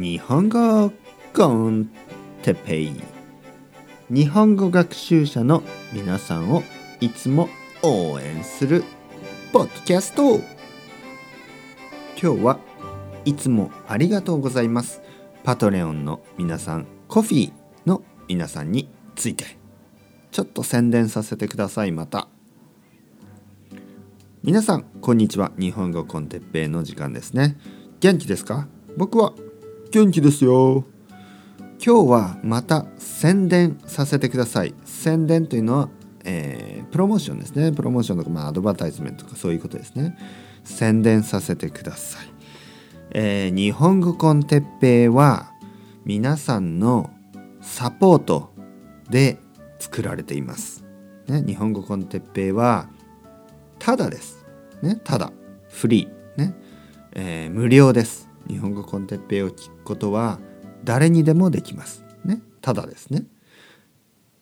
日本語コンテペイ日本語学習者の皆さんをいつも応援するポッドキャスト。今日はいつもありがとうございます。パトレオンの皆さんコフィーの皆さんについてちょっと宣伝させてください。また。皆さんこんにちは。日本語コンテッペイの時間ですね。元気ですか？僕は元気ですよ。今日はまた宣伝させてください。宣伝というのは、えー、プロモーションですね。プロモーションとか、まあ、アドバタイズメントとかそういうことですね。宣伝させてください、えー、日本語コンテッペイは皆さんのサポートで作られています、ね、日本語コンテッペイはただです、ね、ただフリー、ね。えー、無料です。日本語コンテッペイを聞くことは誰にでもできます。ね。ただですね。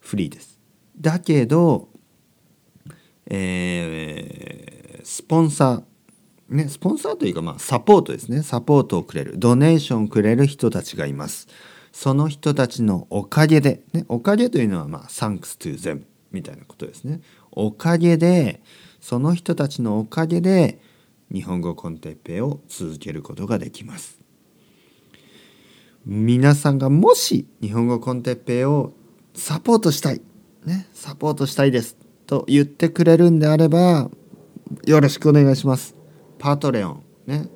フリーです。だけど、えー、スポンサー、ね、スポンサーというか、まあ、サポートですね。サポートをくれる、ドネーションくれる人たちがいます。その人たちのおかげで、ね、おかげというのは、まあ、thanks to them みたいなことですね。おかげで、その人たちのおかげで、日本語コンテッペを続けることができます。皆さんがもし日本語コンテッペをサポートしたい、ね、サポートしたいですと言ってくれるんであればよろしくお願いします。パトレオン、ね、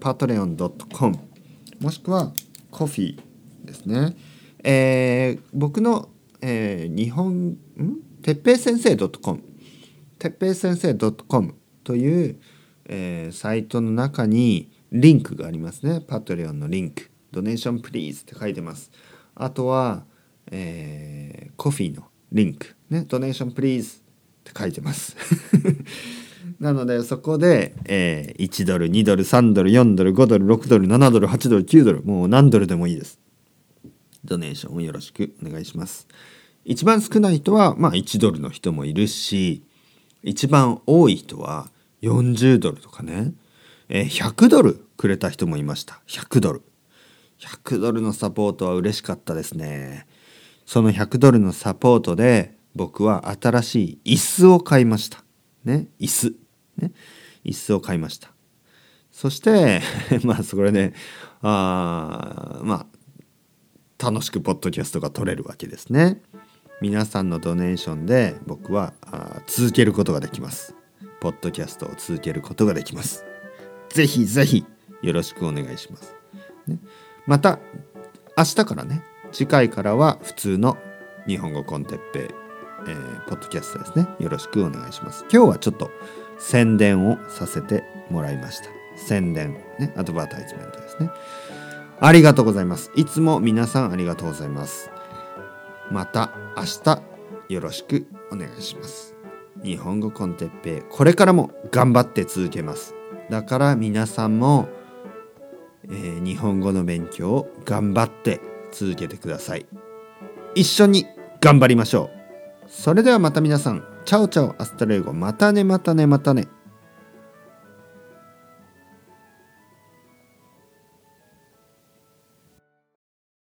パトレオン .com もしくはコフィーですね。えー、僕の、えー、日本ん？てっぺい先生 .com てっぺい先生 .com というえー、サイトの中にリンクがありますね。 Patreon のリンク。 donation please って書いてます。あとは、えー、 Ko-fi のリンク。ね。 donation please って書いてます。なのでそこで、えー、1ドル、2ドル、3ドル、4ドル、5ドル、6ドル、7ドル、8ドル、9ドル、もう何ドルでもいいです。ドネーションをよろしくお願いします。一番少ない人は、まあ1ドルの人もいるし、一番多い人は40ドルとかね、えー、100ドルくれた人もいました。100ドル。100ドルのサポートは嬉しかったですね。その100ドルのサポートで僕は新しい椅子を買いました。ね椅子。ね椅子を買いました。そして まあそれで、ね、あまあ楽しくポッドキャストが撮れるわけですね。皆さんのドネーションで僕は続けることができます。ポッドキャストを続けることができます。ぜひぜひよろしくお願いします。ね、また明日からね次回からは普通の日本語コンテッペイ、えー、ポッドキャストですねよろしくお願いします。今日はちょっと宣伝をさせてもらいました。宣伝ね advertisement ですね。ありがとうございます。いつも皆さんありがとうございます。また明日よろしくお願いします。日本語 con テッペイこれからも頑張って続けます。だから皆さんも、えー、日本語の勉強を頑張って続けてください。一緒に頑張りましょう。それではまた皆さん。 Chao chao hasta luego。またねまたねまたね。